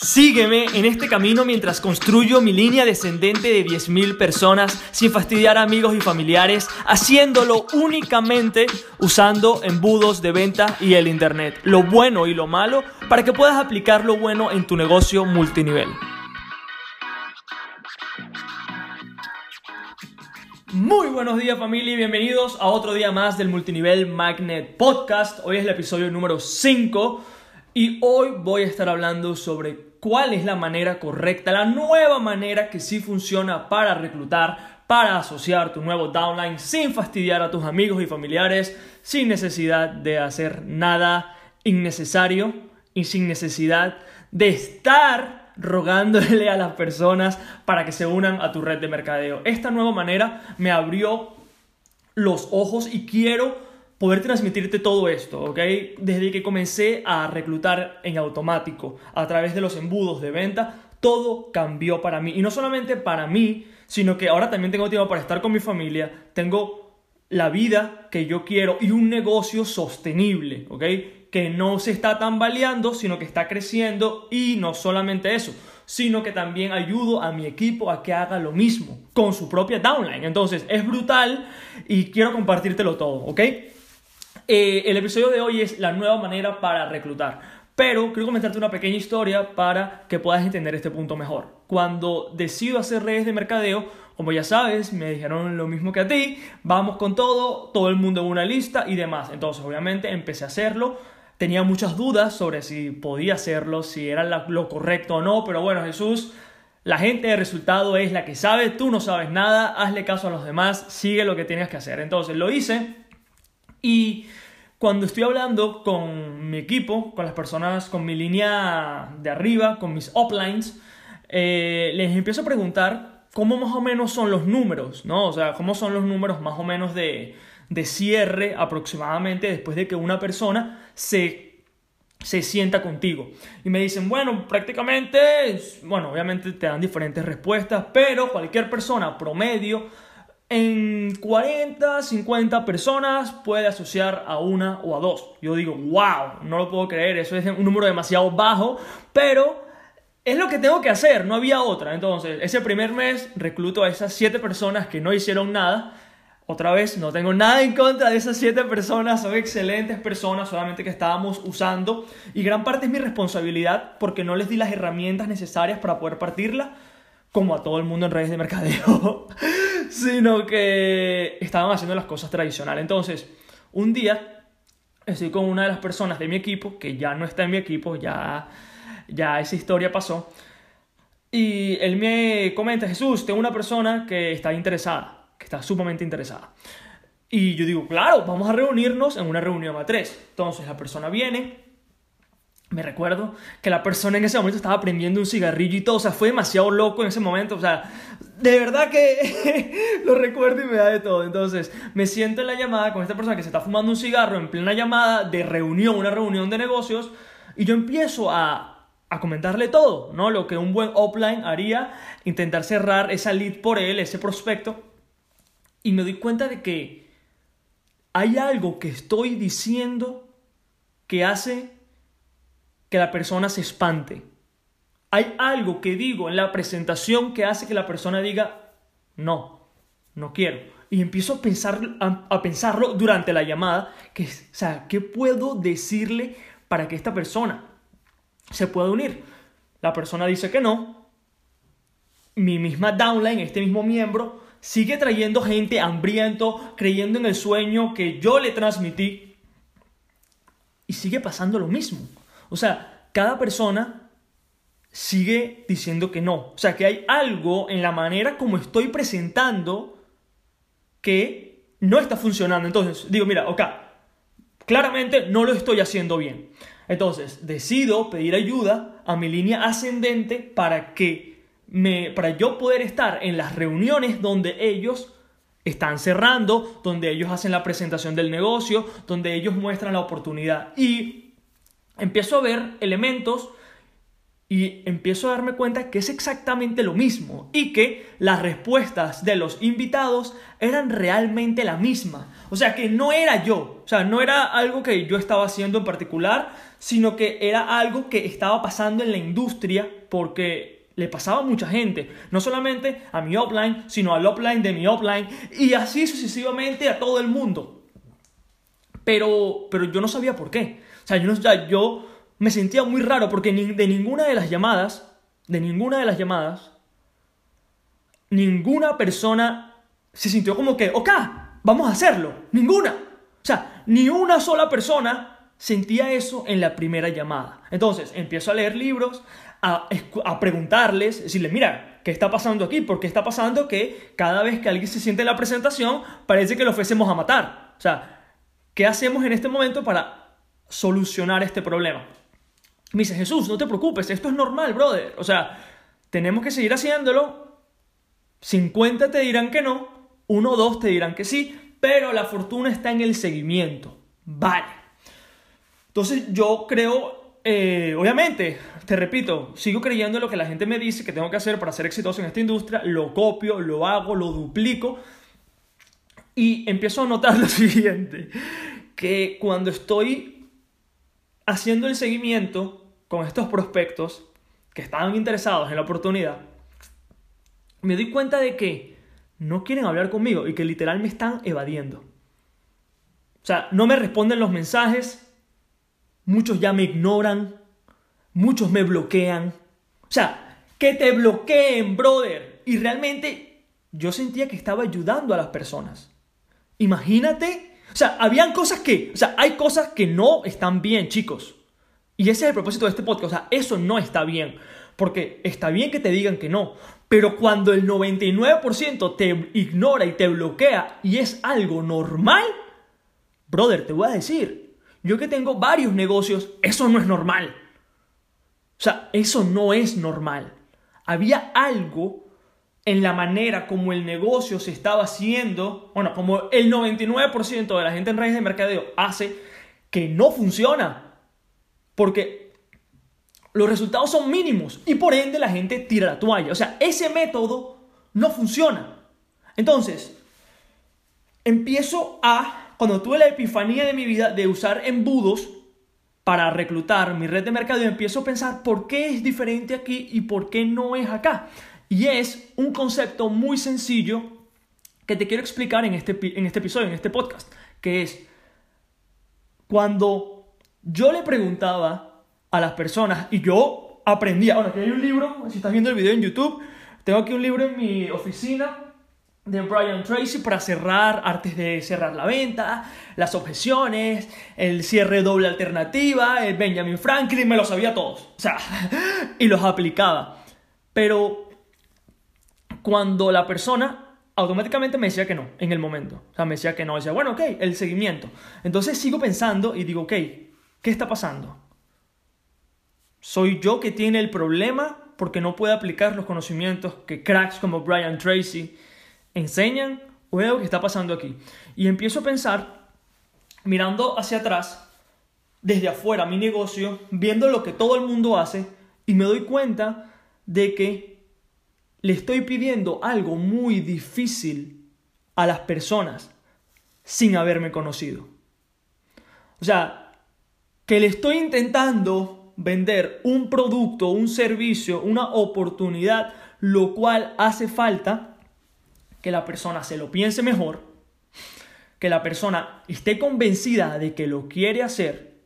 Sígueme en este camino mientras construyo mi línea descendente de 10.000 personas sin fastidiar a amigos y familiares, haciéndolo únicamente usando embudos de venta y el Internet, lo bueno y lo malo, para que puedas aplicar lo bueno en tu negocio multinivel. Muy buenos días familia y bienvenidos a otro día más del Multinivel Magnet Podcast. Hoy es el episodio número 5 y hoy voy a estar hablando sobre cuál es la manera correcta, la nueva manera que sí funciona para reclutar, para asociar tu nuevo downline sin fastidiar a tus amigos y familiares, sin necesidad de hacer nada innecesario y sin necesidad de estar rogándole a las personas para que se unan a tu red de mercadeo. Esta nueva manera me abrió los ojos y quiero poder transmitirte todo esto, ¿ok? Desde que comencé a reclutar en automático a través de los embudos de venta, todo cambió para mí. Y no solamente para mí, sino que ahora también tengo tiempo para estar con mi familia, tengo la vida que yo quiero y un negocio sostenible, ¿ok? Que no se está tambaleando, sino que está creciendo y no solamente eso, sino que también ayudo a mi equipo a que haga lo mismo con su propia downline. Entonces, es brutal y quiero compartírtelo todo, ¿ok? Eh, el episodio de hoy es la nueva manera para reclutar. Pero quiero comentarte una pequeña historia para que puedas entender este punto mejor. Cuando decido hacer redes de mercadeo, como ya sabes, me dijeron lo mismo que a ti, vamos con todo, todo el mundo en una lista y demás. Entonces, obviamente, empecé a hacerlo. Tenía muchas dudas sobre si podía hacerlo, si era lo correcto o no, pero bueno, Jesús, la gente de resultado es la que sabe, tú no sabes nada, hazle caso a los demás, sigue lo que tienes que hacer. Entonces, lo hice y cuando estoy hablando con mi equipo, con las personas, con mi línea de arriba, con mis uplines, eh, les empiezo a preguntar cómo más o menos son los números, ¿no? O sea, cómo son los números más o menos de, de cierre aproximadamente después de que una persona se, se sienta contigo. Y me dicen, bueno, prácticamente, bueno, obviamente te dan diferentes respuestas, pero cualquier persona promedio en 40, 50 personas puede asociar a una o a dos. Yo digo, wow, no lo puedo creer, eso es un número demasiado bajo, pero es lo que tengo que hacer, no había otra. Entonces, ese primer mes recluto a esas 7 personas que no hicieron nada. Otra vez, no tengo nada en contra de esas 7 personas, son excelentes personas, solamente que estábamos usando y gran parte es mi responsabilidad porque no les di las herramientas necesarias para poder partirla como a todo el mundo en redes de mercadeo. sino que estaban haciendo las cosas tradicionales. Entonces, un día estoy con una de las personas de mi equipo, que ya no está en mi equipo, ya, ya esa historia pasó, y él me comenta, Jesús, tengo una persona que está interesada, que está sumamente interesada. Y yo digo, claro, vamos a reunirnos en una reunión a tres. Entonces la persona viene, me recuerdo que la persona en ese momento estaba prendiendo un cigarrillo y todo, o sea, fue demasiado loco en ese momento, o sea, de verdad que lo recuerdo y me da de todo. Entonces, me siento en la llamada con esta persona que se está fumando un cigarro en plena llamada de reunión, una reunión de negocios, y yo empiezo a, a comentarle todo, ¿no? Lo que un buen offline haría, intentar cerrar esa lead por él, ese prospecto, y me doy cuenta de que hay algo que estoy diciendo que hace que la persona se espante. Hay algo que digo en la presentación que hace que la persona diga, no, no quiero. Y empiezo a, pensar, a, pensarlo durante la llamada, que, o sea, ¿qué puedo decirle para que esta persona se pueda unir? La persona dice que no. Mi misma downline, este mismo miembro, sigue trayendo gente hambriento, creyendo en el sueño que yo le transmití. Y sigue pasando lo mismo. O sea, cada persona sigue diciendo que no. O sea, que hay algo en la manera como estoy presentando que no está funcionando. Entonces, digo, mira, ok, claramente no lo estoy haciendo bien. Entonces, decido pedir ayuda a mi línea ascendente para que me, para yo poder estar en las reuniones donde ellos están cerrando, donde ellos hacen la presentación del negocio, donde ellos muestran la oportunidad. Y empiezo a ver elementos y empiezo a darme cuenta que es exactamente lo mismo y que las respuestas de los invitados eran realmente la misma. O sea, que no era yo, o sea, no era algo que yo estaba haciendo en particular, sino que era algo que estaba pasando en la industria porque le pasaba a mucha gente, no solamente a mi offline, sino al offline de mi offline y así sucesivamente a todo el mundo. Pero, pero yo no sabía por qué. O sea, yo, no, yo me sentía muy raro porque de ninguna de las llamadas, de ninguna de las llamadas, ninguna persona se sintió como que, ok, vamos a hacerlo. Ninguna. O sea, ni una sola persona sentía eso en la primera llamada. Entonces, empiezo a leer libros, a, a preguntarles, decirles, mira, ¿qué está pasando aquí? Porque está pasando que cada vez que alguien se siente en la presentación, parece que lo ofrecemos a matar. O sea, ¿qué hacemos en este momento para solucionar este problema? Me dice, Jesús, no te preocupes, esto es normal, brother. O sea, tenemos que seguir haciéndolo. 50 te dirán que no, uno o dos te dirán que sí, pero la fortuna está en el seguimiento. Vale. Entonces yo creo, eh, obviamente, te repito, sigo creyendo en lo que la gente me dice que tengo que hacer para ser exitoso en esta industria, lo copio, lo hago, lo duplico y empiezo a notar lo siguiente, que cuando estoy haciendo el seguimiento con estos prospectos que estaban interesados en la oportunidad, me doy cuenta de que no quieren hablar conmigo y que literal me están evadiendo. O sea, no me responden los mensajes, muchos ya me ignoran, muchos me bloquean. O sea, que te bloqueen, brother. Y realmente yo sentía que estaba ayudando a las personas. Imagínate o sea, habían cosas que, o sea, hay cosas que no están bien, chicos. Y ese es el propósito de este podcast. O sea, eso no está bien. Porque está bien que te digan que no. Pero cuando el 99% te ignora y te bloquea y es algo normal, brother, te voy a decir, yo que tengo varios negocios, eso no es normal. O sea, eso no es normal. Había algo en la manera como el negocio se estaba haciendo, bueno, como el 99% de la gente en redes de mercadeo hace, que no funciona. Porque los resultados son mínimos y por ende la gente tira la toalla. O sea, ese método no funciona. Entonces, empiezo a, cuando tuve la epifanía de mi vida de usar embudos para reclutar mi red de mercadeo, empiezo a pensar por qué es diferente aquí y por qué no es acá. Y es un concepto muy sencillo que te quiero explicar en este, en este episodio, en este podcast, que es cuando yo le preguntaba a las personas y yo aprendía, bueno, aquí hay un libro, si estás viendo el video en YouTube, tengo aquí un libro en mi oficina de Brian Tracy para cerrar, artes de cerrar la venta, las objeciones, el cierre doble alternativa, el Benjamin Franklin, me lo sabía todos, o sea, y los aplicaba. Pero cuando la persona automáticamente me decía que no en el momento. O sea, me decía que no. Decía, bueno, ok, el seguimiento. Entonces sigo pensando y digo, ok, ¿qué está pasando? ¿Soy yo que tiene el problema porque no puedo aplicar los conocimientos que cracks como Brian Tracy enseñan? ¿O es algo que está pasando aquí? Y empiezo a pensar, mirando hacia atrás, desde afuera, mi negocio, viendo lo que todo el mundo hace, y me doy cuenta de que le estoy pidiendo algo muy difícil a las personas sin haberme conocido. O sea, que le estoy intentando vender un producto, un servicio, una oportunidad, lo cual hace falta que la persona se lo piense mejor, que la persona esté convencida de que lo quiere hacer,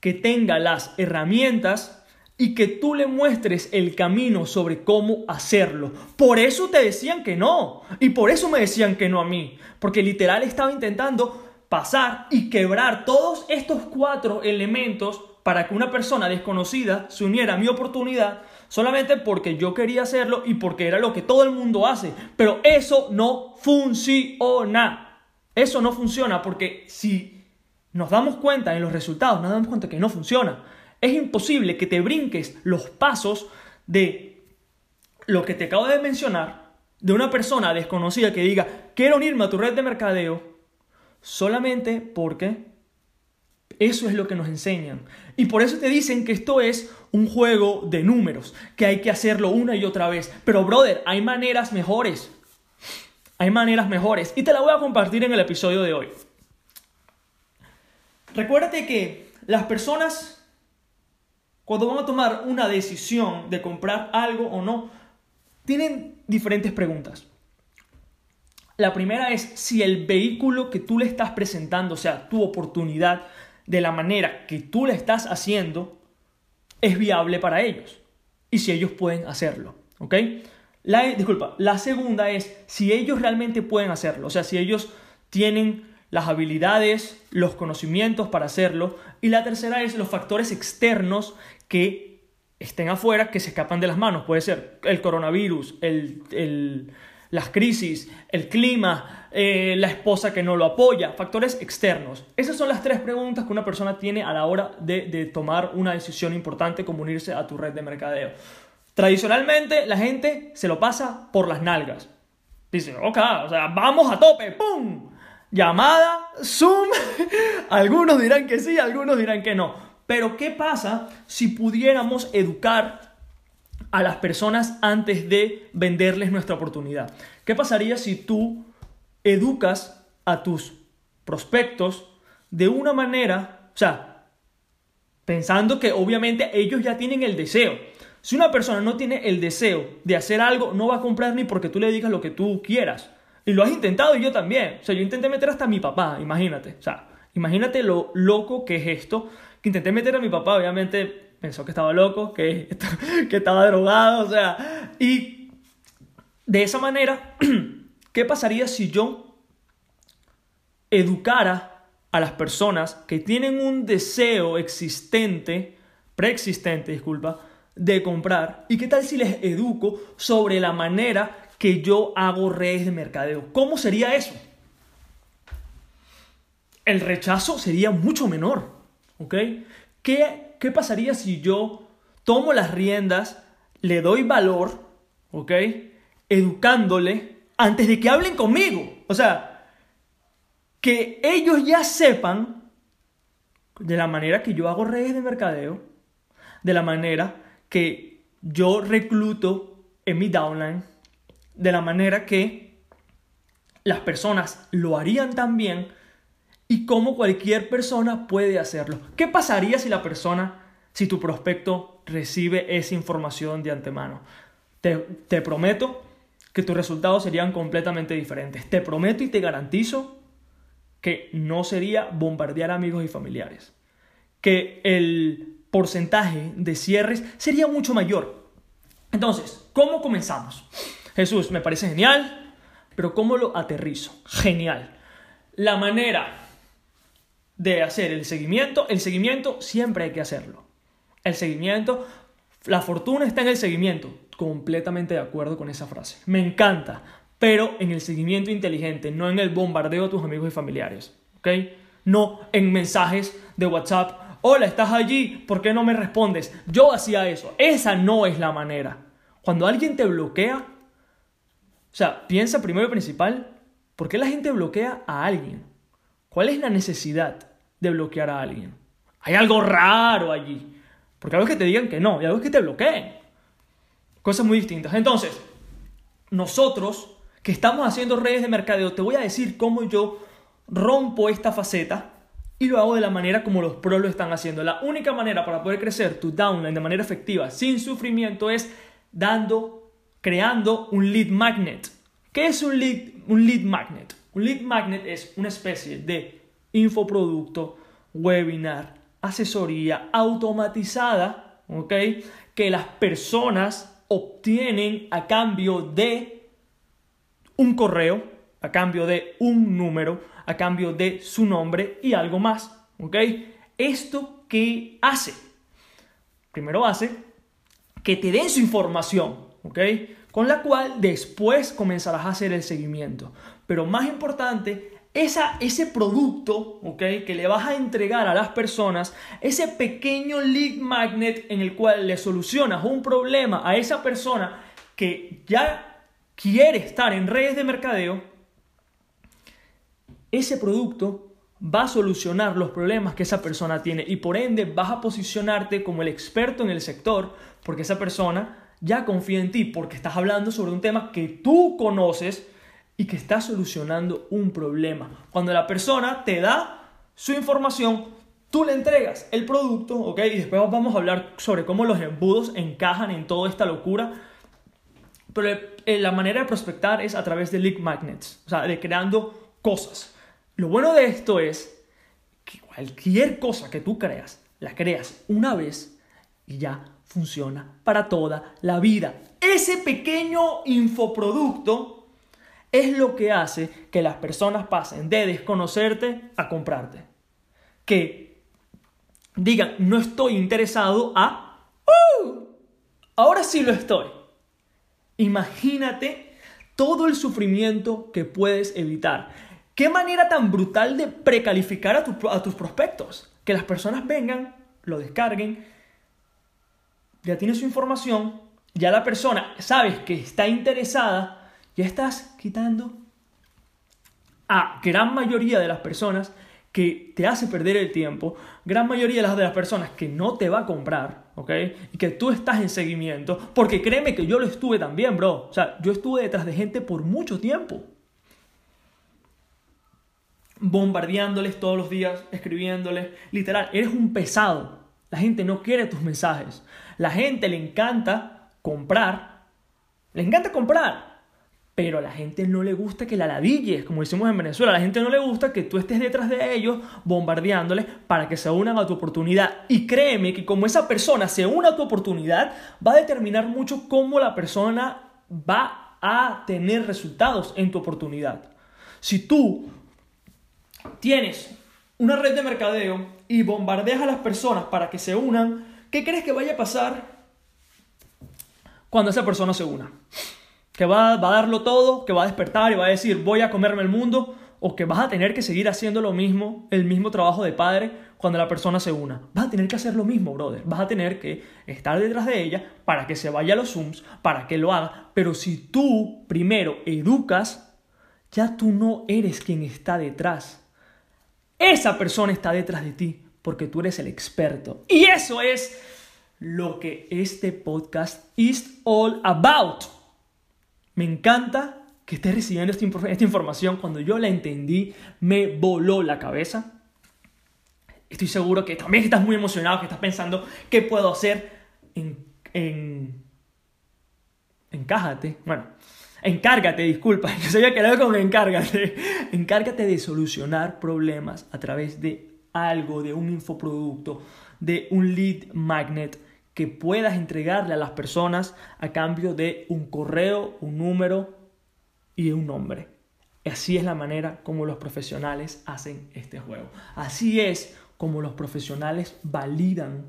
que tenga las herramientas y que tú le muestres el camino sobre cómo hacerlo. Por eso te decían que no. Y por eso me decían que no a mí. Porque literal estaba intentando pasar y quebrar todos estos cuatro elementos para que una persona desconocida se uniera a mi oportunidad solamente porque yo quería hacerlo y porque era lo que todo el mundo hace. Pero eso no funciona. Eso no funciona porque si nos damos cuenta en los resultados, nos damos cuenta que no funciona. Es imposible que te brinques los pasos de lo que te acabo de mencionar, de una persona desconocida que diga, quiero unirme a tu red de mercadeo, solamente porque eso es lo que nos enseñan. Y por eso te dicen que esto es un juego de números, que hay que hacerlo una y otra vez. Pero, brother, hay maneras mejores. Hay maneras mejores. Y te la voy a compartir en el episodio de hoy. Recuérdate que las personas, cuando van a tomar una decisión de comprar algo o no, tienen diferentes preguntas. La primera es si el vehículo que tú le estás presentando, o sea, tu oportunidad, de la manera que tú le estás haciendo, es viable para ellos. Y si ellos pueden hacerlo. ¿Ok? La, disculpa, la segunda es si ellos realmente pueden hacerlo. O sea, si ellos tienen las habilidades, los conocimientos para hacerlo. Y la tercera es los factores externos que estén afuera, que se escapan de las manos. Puede ser el coronavirus, el, las crisis, el clima, eh, la esposa que no lo apoya, factores externos. Esas son las tres preguntas que una persona tiene a la hora de, de tomar una decisión importante como unirse a tu red de mercadeo. Tradicionalmente la gente se lo pasa por las nalgas. Dice, ok, o sea, vamos a tope, ¡pum! Llamada, Zoom. algunos dirán que sí, algunos dirán que no. Pero ¿qué pasa si pudiéramos educar a las personas antes de venderles nuestra oportunidad? ¿Qué pasaría si tú educas a tus prospectos de una manera, o sea, pensando que obviamente ellos ya tienen el deseo? Si una persona no tiene el deseo de hacer algo, no va a comprar ni porque tú le digas lo que tú quieras. Y lo has intentado y yo también. O sea, yo intenté meter hasta a mi papá, imagínate. O sea, imagínate lo loco que es esto. Que intenté meter a mi papá, obviamente pensó que estaba loco, que, que estaba drogado, o sea. Y de esa manera, ¿qué pasaría si yo educara a las personas que tienen un deseo existente, preexistente, disculpa, de comprar? ¿Y qué tal si les educo sobre la manera que yo hago redes de mercadeo? ¿Cómo sería eso? El rechazo sería mucho menor, ¿ok? ¿Qué, qué pasaría si yo tomo las riendas, le doy valor, ¿ok? Educándole antes de que hablen conmigo. O sea, que ellos ya sepan de la manera que yo hago redes de mercadeo, de la manera que yo recluto en mi downline de la manera que las personas lo harían también y cómo cualquier persona puede hacerlo. ¿Qué pasaría si la persona, si tu prospecto recibe esa información de antemano? Te, te prometo que tus resultados serían completamente diferentes. Te prometo y te garantizo que no sería bombardear amigos y familiares. Que el porcentaje de cierres sería mucho mayor. Entonces, ¿cómo comenzamos? Jesús, me parece genial, pero ¿cómo lo aterrizo? Genial. La manera de hacer el seguimiento, el seguimiento siempre hay que hacerlo. El seguimiento, la fortuna está en el seguimiento. Completamente de acuerdo con esa frase. Me encanta, pero en el seguimiento inteligente, no en el bombardeo de tus amigos y familiares. ¿Ok? No en mensajes de WhatsApp hola, estás allí, ¿por qué no me respondes? Yo hacía eso. Esa no es la manera. Cuando alguien te bloquea, o sea, piensa primero y principal, ¿por qué la gente bloquea a alguien? ¿Cuál es la necesidad de bloquear a alguien? Hay algo raro allí. Porque algo es que te digan que no y algo es que te bloqueen. Cosas muy distintas. Entonces, nosotros que estamos haciendo redes de mercadeo, te voy a decir cómo yo rompo esta faceta y lo hago de la manera como los pros lo están haciendo. La única manera para poder crecer tu downline de manera efectiva, sin sufrimiento, es dando, creando un lead magnet. ¿Qué es un lead, un lead magnet? Un lead magnet es una especie de infoproducto, webinar, asesoría automatizada, ¿ok? Que las personas obtienen a cambio de un correo, a cambio de un número, a cambio de su nombre y algo más. ¿Ok? ¿Esto qué hace? Primero hace que te den su información, ¿ok? Con la cual después comenzarás a hacer el seguimiento. Pero más importante, esa, ese producto, ¿ok? Que le vas a entregar a las personas, ese pequeño lead magnet en el cual le solucionas un problema a esa persona que ya quiere estar en redes de mercadeo, ese producto va a solucionar los problemas que esa persona tiene y por ende vas a posicionarte como el experto en el sector porque esa persona ya confía en ti porque estás hablando sobre un tema que tú conoces y que estás solucionando un problema. Cuando la persona te da su información, tú le entregas el producto, ¿ok? Y después vamos a hablar sobre cómo los embudos encajan en toda esta locura. Pero eh, la manera de prospectar es a través de lead magnets, o sea, de creando cosas. Lo bueno de esto es que cualquier cosa que tú creas, la creas una vez y ya funciona para toda la vida. Ese pequeño infoproducto es lo que hace que las personas pasen de desconocerte a comprarte. Que digan, no estoy interesado a, ¡Uh! ahora sí lo estoy. Imagínate todo el sufrimiento que puedes evitar. Qué manera tan brutal de precalificar a, a tus prospectos. Que las personas vengan, lo descarguen, ya tienes su información, ya la persona sabes que está interesada, ya estás quitando a gran mayoría de las personas que te hace perder el tiempo, gran mayoría de las, de las personas que no te va a comprar, ¿ok? Y que tú estás en seguimiento, porque créeme que yo lo estuve también, bro. O sea, yo estuve detrás de gente por mucho tiempo bombardeándoles todos los días, escribiéndoles. Literal, eres un pesado. La gente no quiere tus mensajes. La gente le encanta comprar. Le encanta comprar. Pero a la gente no le gusta que la ladilles, como decimos en Venezuela. A la gente no le gusta que tú estés detrás de ellos bombardeándoles para que se unan a tu oportunidad. Y créeme que como esa persona se une a tu oportunidad, va a determinar mucho cómo la persona va a tener resultados en tu oportunidad. Si tú tienes una red de mercadeo y bombardeas a las personas para que se unan, ¿qué crees que vaya a pasar cuando esa persona se una? ¿Que va, a darlo todo? ¿Que va a despertar y va a decir voy a comerme el mundo? ¿O que vas a tener que seguir haciendo lo mismo, el mismo trabajo de padre cuando la persona se una? Vas a tener que hacer lo mismo, brother. Vas a tener que estar detrás de ella para que se vaya a los Zooms, para que lo haga. Pero si tú primero educas, ya tú no eres quien está detrás esa persona está detrás de ti porque tú eres el experto. Y eso es lo que este podcast is all about. Me encanta que estés recibiendo esta, información. Cuando yo la entendí, me voló la cabeza. Estoy seguro que también estás muy emocionado, que estás pensando qué puedo hacer en, en encájate. Bueno, Encárgate, disculpa, yo se había quedado con encárgate. Encárgate de solucionar problemas a través de algo, de un infoproducto, de un lead magnet que puedas entregarle a las personas a cambio de un correo, un número y un nombre. Así es la manera como los profesionales hacen este juego. Así es como los profesionales validan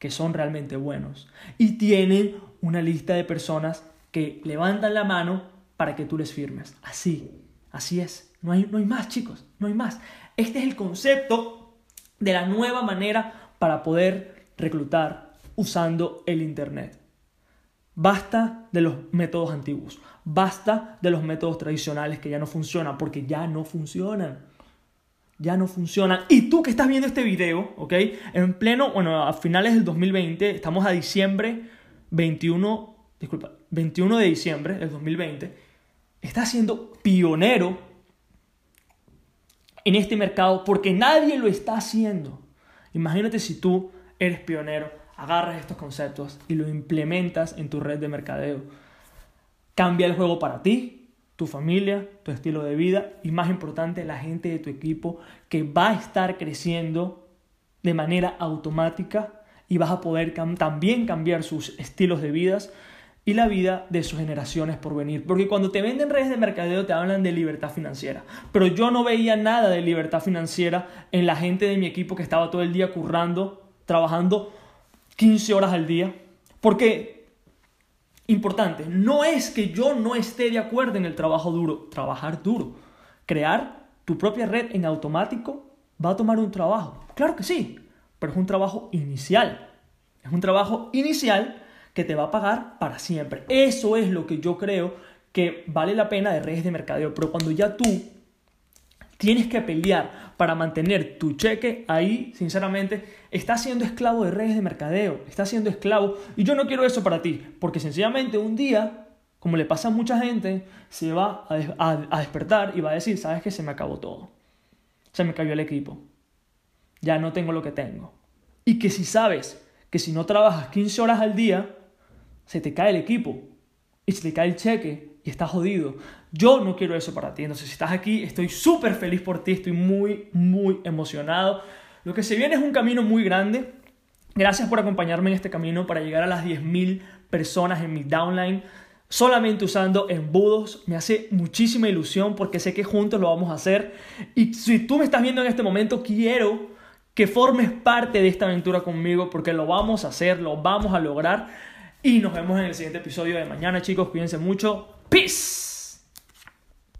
que son realmente buenos y tienen una lista de personas que levantan la mano para que tú les firmes. Así, así es. No hay, no hay más, chicos, no hay más. Este es el concepto de la nueva manera para poder reclutar usando el Internet. Basta de los métodos antiguos, basta de los métodos tradicionales que ya no funcionan, porque ya no funcionan. Ya no funcionan. Y tú que estás viendo este video, ¿ok? En pleno, bueno, a finales del 2020, estamos a diciembre 21, disculpa, 21 de diciembre del 2020, está siendo pionero en este mercado porque nadie lo está haciendo. Imagínate si tú eres pionero, agarras estos conceptos y lo implementas en tu red de mercadeo. Cambia el juego para ti, tu familia, tu estilo de vida y más importante, la gente de tu equipo que va a estar creciendo de manera automática y vas a poder también cambiar sus estilos de vidas y la vida de sus generaciones por venir. Porque cuando te venden redes de mercadeo te hablan de libertad financiera. Pero yo no veía nada de libertad financiera en la gente de mi equipo que estaba todo el día currando, trabajando 15 horas al día. Porque, importante, no es que yo no esté de acuerdo en el trabajo duro, trabajar duro. Crear tu propia red en automático va a tomar un trabajo. Claro que sí, pero es un trabajo inicial. Es un trabajo inicial te va a pagar para siempre. Eso es lo que yo creo que vale la pena de redes de mercadeo. Pero cuando ya tú tienes que pelear para mantener tu cheque ahí, sinceramente, estás siendo esclavo de redes de mercadeo, estás siendo esclavo. Y yo no quiero eso para ti, porque sencillamente un día, como le pasa a mucha gente, se va a, despertar y va a decir, sabes que se me acabó todo. Se me cayó el equipo. Ya no tengo lo que tengo. Y que si sabes que si no trabajas 15 horas al día, se te cae el equipo y se te cae el cheque y estás jodido. Yo no quiero eso para ti. Entonces, si estás aquí, estoy súper feliz por ti, estoy muy, muy emocionado. Lo que se viene es un camino muy grande. Gracias por acompañarme en este camino para llegar a las 10.000 personas en mi downline. Solamente usando embudos. Me hace muchísima ilusión porque sé que juntos lo vamos a hacer. Y si tú me estás viendo en este momento, quiero que formes parte de esta aventura conmigo porque lo vamos a hacer, lo vamos a lograr. Y nos vemos en el siguiente episodio de mañana, chicos. Cuídense mucho. Peace.